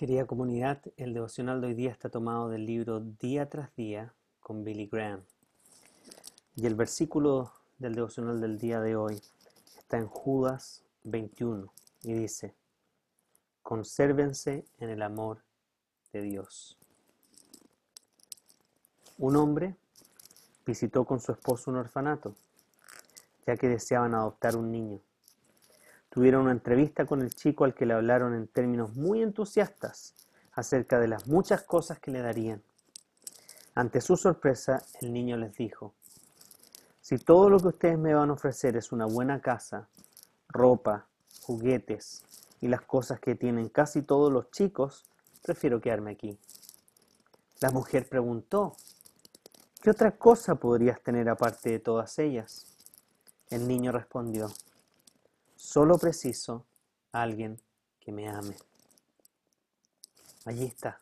Querida comunidad, el devocional de hoy día está tomado del libro Día tras Día con Billy Graham. Y el versículo del devocional del día de hoy está en Judas 21 y dice, consérvense en el amor de Dios. Un hombre visitó con su esposo un orfanato, ya que deseaban adoptar un niño. Tuvieron una entrevista con el chico al que le hablaron en términos muy entusiastas acerca de las muchas cosas que le darían. Ante su sorpresa, el niño les dijo, si todo lo que ustedes me van a ofrecer es una buena casa, ropa, juguetes y las cosas que tienen casi todos los chicos, prefiero quedarme aquí. La mujer preguntó, ¿qué otra cosa podrías tener aparte de todas ellas? El niño respondió, Solo preciso alguien que me ame. Allí está.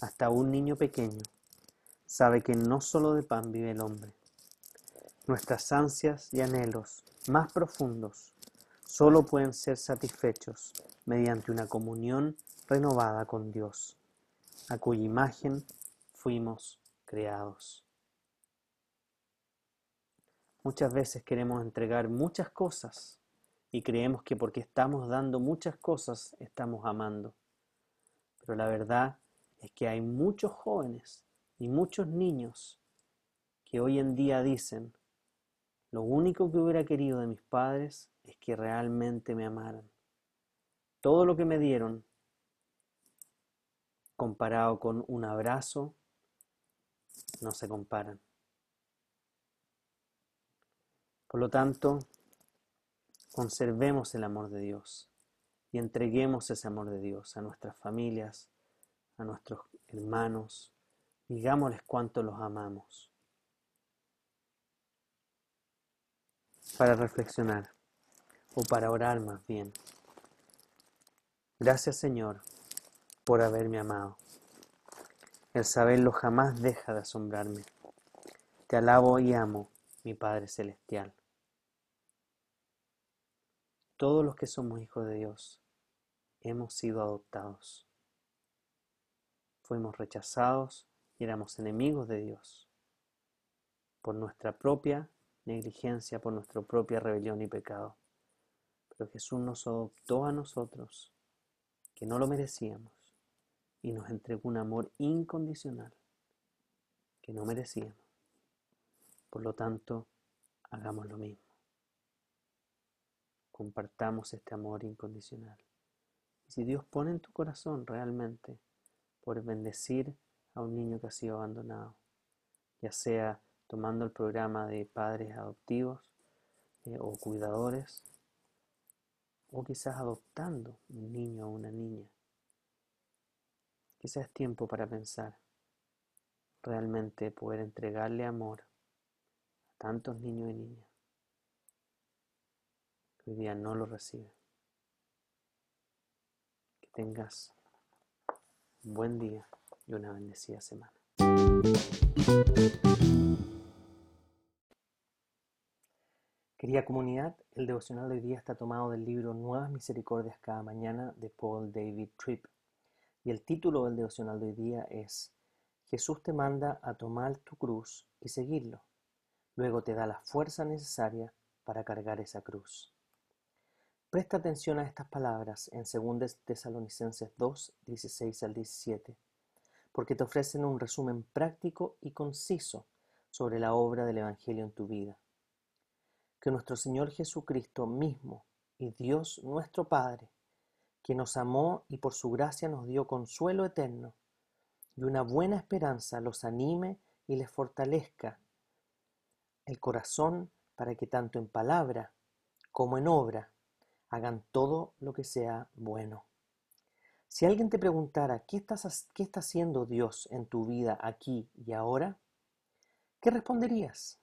Hasta un niño pequeño sabe que no solo de pan vive el hombre. Nuestras ansias y anhelos más profundos solo pueden ser satisfechos mediante una comunión renovada con Dios, a cuya imagen fuimos creados. Muchas veces queremos entregar muchas cosas y creemos que porque estamos dando muchas cosas estamos amando. Pero la verdad es que hay muchos jóvenes y muchos niños que hoy en día dicen, lo único que hubiera querido de mis padres es que realmente me amaran. Todo lo que me dieron, comparado con un abrazo, no se comparan. Por lo tanto, conservemos el amor de Dios y entreguemos ese amor de Dios a nuestras familias, a nuestros hermanos, digámosles cuánto los amamos. Para reflexionar, o para orar más bien. Gracias Señor por haberme amado. El saberlo jamás deja de asombrarme. Te alabo y amo, mi Padre Celestial. Todos los que somos hijos de Dios hemos sido adoptados. Fuimos rechazados y éramos enemigos de Dios por nuestra propia negligencia, por nuestra propia rebelión y pecado. Pero Jesús nos adoptó a nosotros, que no lo merecíamos, y nos entregó un amor incondicional que no merecíamos. Por lo tanto, hagamos lo mismo compartamos este amor incondicional. Y si Dios pone en tu corazón realmente por bendecir a un niño que ha sido abandonado, ya sea tomando el programa de padres adoptivos eh, o cuidadores, o quizás adoptando un niño o una niña, quizás es tiempo para pensar realmente poder entregarle amor a tantos niños y niñas día no lo recibe. Que tengas un buen día y una bendecida semana. Querida comunidad, el devocional de hoy día está tomado del libro Nuevas Misericordias cada mañana de Paul David Tripp. Y el título del devocional de hoy día es Jesús te manda a tomar tu cruz y seguirlo. Luego te da la fuerza necesaria para cargar esa cruz. Presta atención a estas palabras en 2 Tesalonicenses 2, 16 al 17, porque te ofrecen un resumen práctico y conciso sobre la obra del Evangelio en tu vida. Que nuestro Señor Jesucristo mismo y Dios nuestro Padre, que nos amó y por su gracia nos dio consuelo eterno y una buena esperanza, los anime y les fortalezca el corazón para que tanto en palabra como en obra hagan todo lo que sea bueno. Si alguien te preguntara, ¿qué, estás, ¿qué está haciendo Dios en tu vida aquí y ahora? ¿Qué responderías?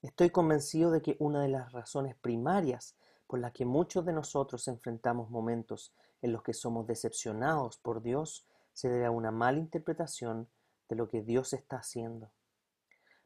Estoy convencido de que una de las razones primarias por las que muchos de nosotros enfrentamos momentos en los que somos decepcionados por Dios se debe a una mala interpretación de lo que Dios está haciendo.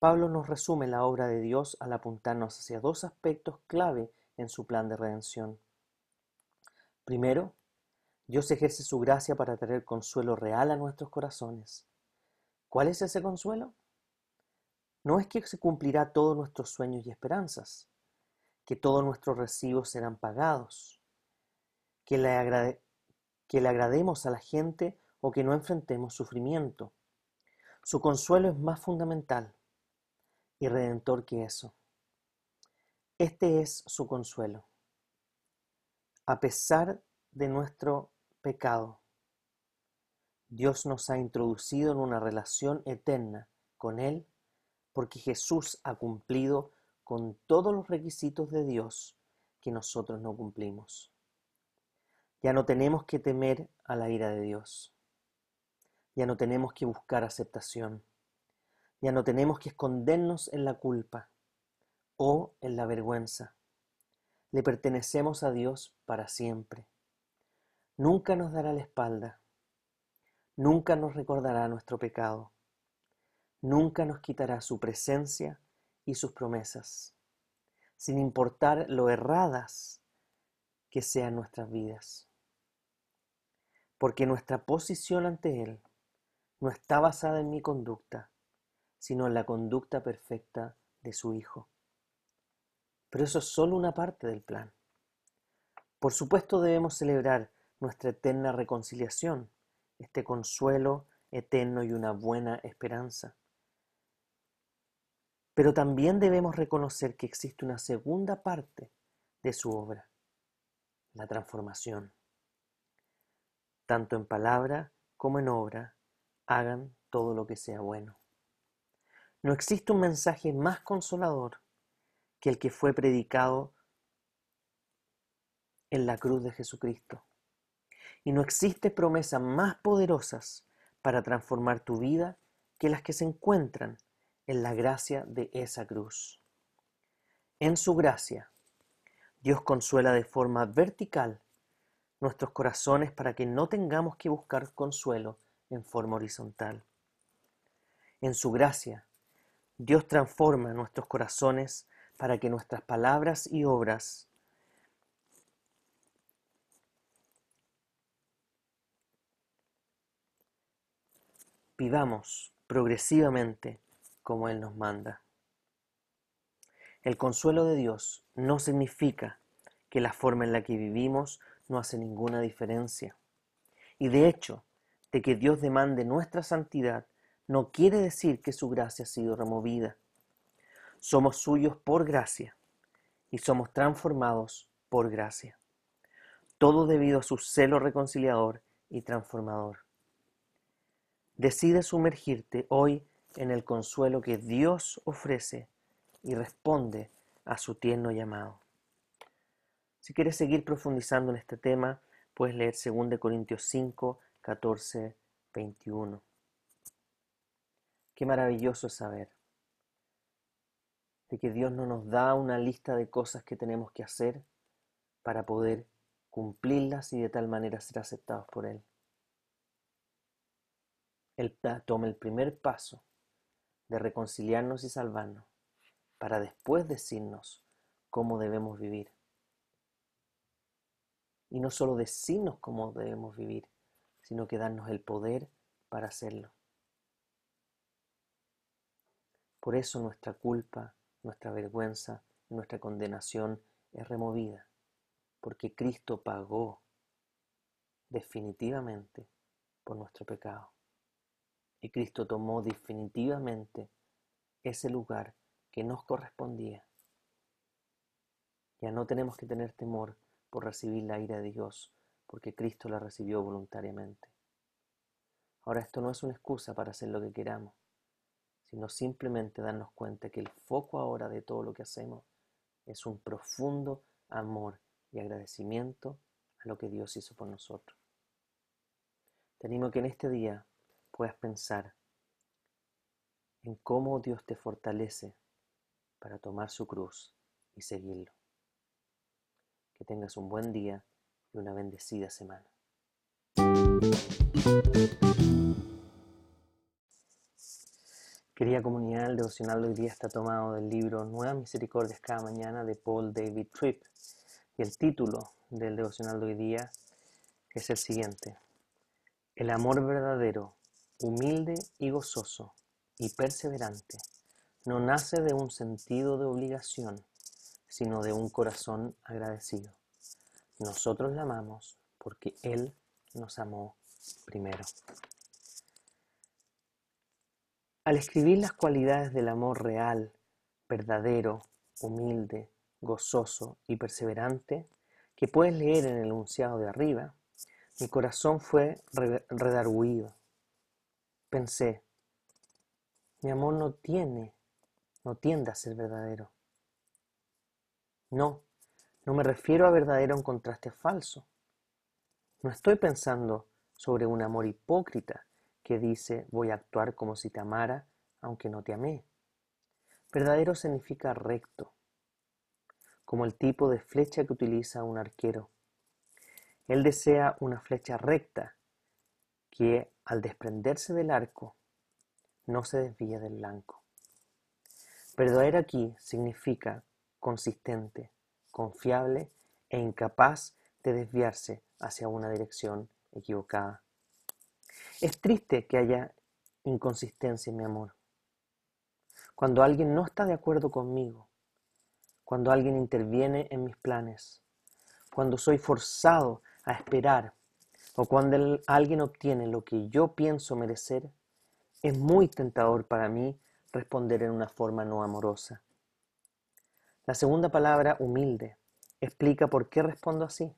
Pablo nos resume la obra de Dios al apuntarnos hacia dos aspectos clave en su plan de redención. Primero, Dios ejerce su gracia para traer consuelo real a nuestros corazones. ¿Cuál es ese consuelo? No es que se cumplirá todos nuestros sueños y esperanzas, que todos nuestros recibos serán pagados, que le, que le agrademos a la gente o que no enfrentemos sufrimiento. Su consuelo es más fundamental y redentor que eso. Este es su consuelo. A pesar de nuestro pecado, Dios nos ha introducido en una relación eterna con Él porque Jesús ha cumplido con todos los requisitos de Dios que nosotros no cumplimos. Ya no tenemos que temer a la ira de Dios. Ya no tenemos que buscar aceptación. Ya no tenemos que escondernos en la culpa o en la vergüenza. Le pertenecemos a Dios para siempre. Nunca nos dará la espalda. Nunca nos recordará nuestro pecado. Nunca nos quitará su presencia y sus promesas, sin importar lo erradas que sean nuestras vidas. Porque nuestra posición ante Él no está basada en mi conducta, sino en la conducta perfecta de su Hijo. Pero eso es solo una parte del plan. Por supuesto debemos celebrar nuestra eterna reconciliación, este consuelo eterno y una buena esperanza. Pero también debemos reconocer que existe una segunda parte de su obra, la transformación. Tanto en palabra como en obra, hagan todo lo que sea bueno. No existe un mensaje más consolador que el que fue predicado en la cruz de Jesucristo. Y no existe promesas más poderosas para transformar tu vida que las que se encuentran en la gracia de esa cruz. En su gracia, Dios consuela de forma vertical nuestros corazones para que no tengamos que buscar consuelo en forma horizontal. En su gracia, Dios transforma nuestros corazones para que nuestras palabras y obras vivamos progresivamente como Él nos manda. El consuelo de Dios no significa que la forma en la que vivimos no hace ninguna diferencia. Y de hecho, de que Dios demande nuestra santidad no quiere decir que su gracia ha sido removida. Somos suyos por gracia y somos transformados por gracia. Todo debido a su celo reconciliador y transformador. Decide sumergirte hoy en el consuelo que Dios ofrece y responde a su tierno llamado. Si quieres seguir profundizando en este tema, puedes leer 2 Corintios 5, 14, 21. Qué maravilloso es saber de que Dios no nos da una lista de cosas que tenemos que hacer para poder cumplirlas y de tal manera ser aceptados por Él. Él toma el primer paso de reconciliarnos y salvarnos, para después decirnos cómo debemos vivir. Y no solo decirnos cómo debemos vivir, sino que darnos el poder para hacerlo. Por eso nuestra culpa, nuestra vergüenza, nuestra condenación es removida, porque Cristo pagó definitivamente por nuestro pecado. Y Cristo tomó definitivamente ese lugar que nos correspondía. Ya no tenemos que tener temor por recibir la ira de Dios, porque Cristo la recibió voluntariamente. Ahora esto no es una excusa para hacer lo que queramos, sino simplemente darnos cuenta que el foco ahora de todo lo que hacemos es un profundo amor y agradecimiento a lo que Dios hizo por nosotros. Tenemos que en este día puedas pensar en cómo Dios te fortalece para tomar su cruz y seguirlo. Que tengas un buen día y una bendecida semana. Querida comunidad, el devocional de hoy día está tomado del libro Nuevas Misericordias cada mañana de Paul David Tripp. Y el título del devocional de hoy día es el siguiente. El amor verdadero, humilde y gozoso y perseverante, no nace de un sentido de obligación, sino de un corazón agradecido. Nosotros la amamos porque Él nos amó primero. Al escribir las cualidades del amor real, verdadero, humilde, gozoso y perseverante, que puedes leer en el enunciado de arriba, mi corazón fue redarguido. Pensé, mi amor no tiene, no tiende a ser verdadero. No, no me refiero a verdadero en contraste falso. No estoy pensando sobre un amor hipócrita que dice voy a actuar como si te amara aunque no te amé. Verdadero significa recto, como el tipo de flecha que utiliza un arquero. Él desea una flecha recta que al desprenderse del arco no se desvía del blanco. Verdadero aquí significa consistente, confiable e incapaz de desviarse hacia una dirección equivocada. Es triste que haya inconsistencia en mi amor. Cuando alguien no está de acuerdo conmigo, cuando alguien interviene en mis planes, cuando soy forzado a esperar o cuando alguien obtiene lo que yo pienso merecer, es muy tentador para mí responder en una forma no amorosa. La segunda palabra, humilde, explica por qué respondo así.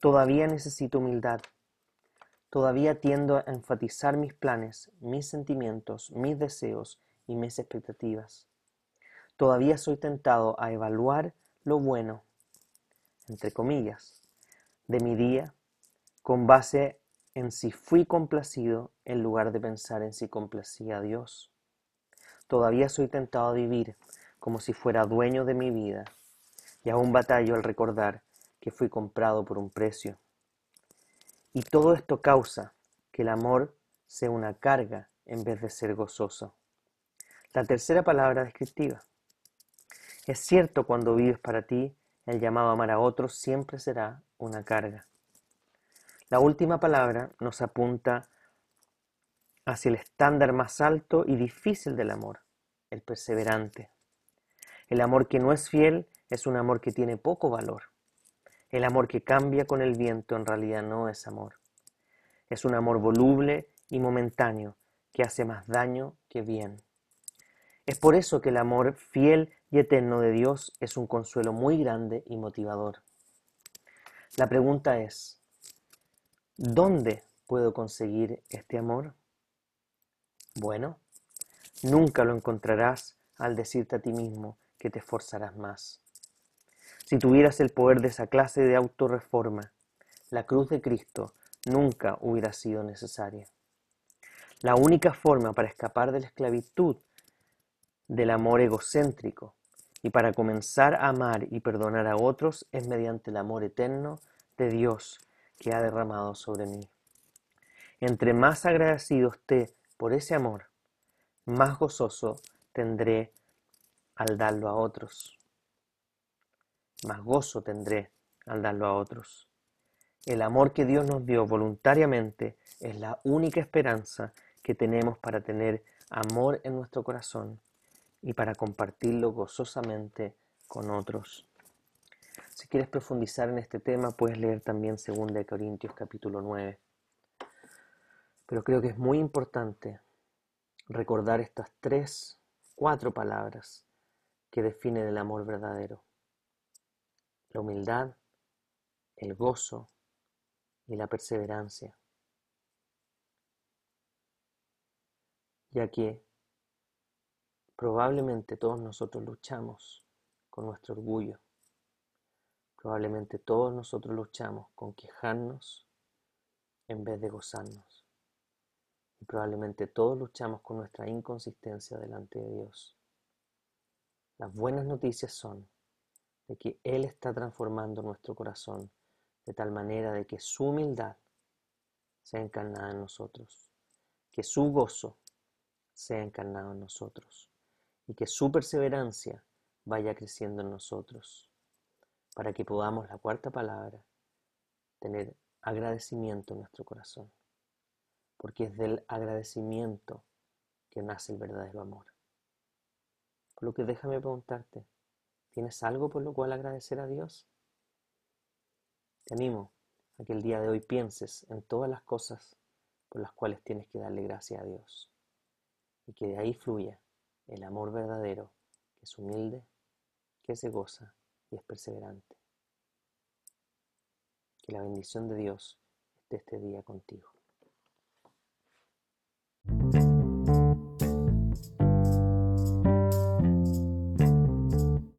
Todavía necesito humildad. Todavía tiendo a enfatizar mis planes, mis sentimientos, mis deseos y mis expectativas. Todavía soy tentado a evaluar lo bueno, entre comillas, de mi día con base en si fui complacido en lugar de pensar en si complacía a Dios. Todavía soy tentado a vivir como si fuera dueño de mi vida y aún batallo al recordar que fui comprado por un precio. Y todo esto causa que el amor sea una carga en vez de ser gozoso. La tercera palabra descriptiva. Es cierto cuando vives para ti, el llamado a amar a otros siempre será una carga. La última palabra nos apunta hacia el estándar más alto y difícil del amor, el perseverante. El amor que no es fiel es un amor que tiene poco valor. El amor que cambia con el viento en realidad no es amor. Es un amor voluble y momentáneo que hace más daño que bien. Es por eso que el amor fiel y eterno de Dios es un consuelo muy grande y motivador. La pregunta es, ¿dónde puedo conseguir este amor? Bueno, nunca lo encontrarás al decirte a ti mismo que te esforzarás más. Si tuvieras el poder de esa clase de autorreforma, la cruz de Cristo nunca hubiera sido necesaria. La única forma para escapar de la esclavitud del amor egocéntrico y para comenzar a amar y perdonar a otros es mediante el amor eterno de Dios que ha derramado sobre mí. Entre más agradecido esté por ese amor, más gozoso tendré al darlo a otros más gozo tendré al darlo a otros. El amor que Dios nos dio voluntariamente es la única esperanza que tenemos para tener amor en nuestro corazón y para compartirlo gozosamente con otros. Si quieres profundizar en este tema, puedes leer también 2 Corintios capítulo 9. Pero creo que es muy importante recordar estas tres, cuatro palabras que definen el amor verdadero la humildad, el gozo y la perseverancia. Ya que probablemente todos nosotros luchamos con nuestro orgullo. Probablemente todos nosotros luchamos con quejarnos en vez de gozarnos. Y probablemente todos luchamos con nuestra inconsistencia delante de Dios. Las buenas noticias son de que Él está transformando nuestro corazón de tal manera de que su humildad sea encarnada en nosotros, que su gozo sea encarnado en nosotros y que su perseverancia vaya creciendo en nosotros, para que podamos, la cuarta palabra, tener agradecimiento en nuestro corazón, porque es del agradecimiento que nace el verdadero amor. Por lo que déjame preguntarte, ¿Tienes algo por lo cual agradecer a Dios? Te animo a que el día de hoy pienses en todas las cosas por las cuales tienes que darle gracias a Dios y que de ahí fluya el amor verdadero que es humilde, que se goza y es perseverante. Que la bendición de Dios esté este día contigo.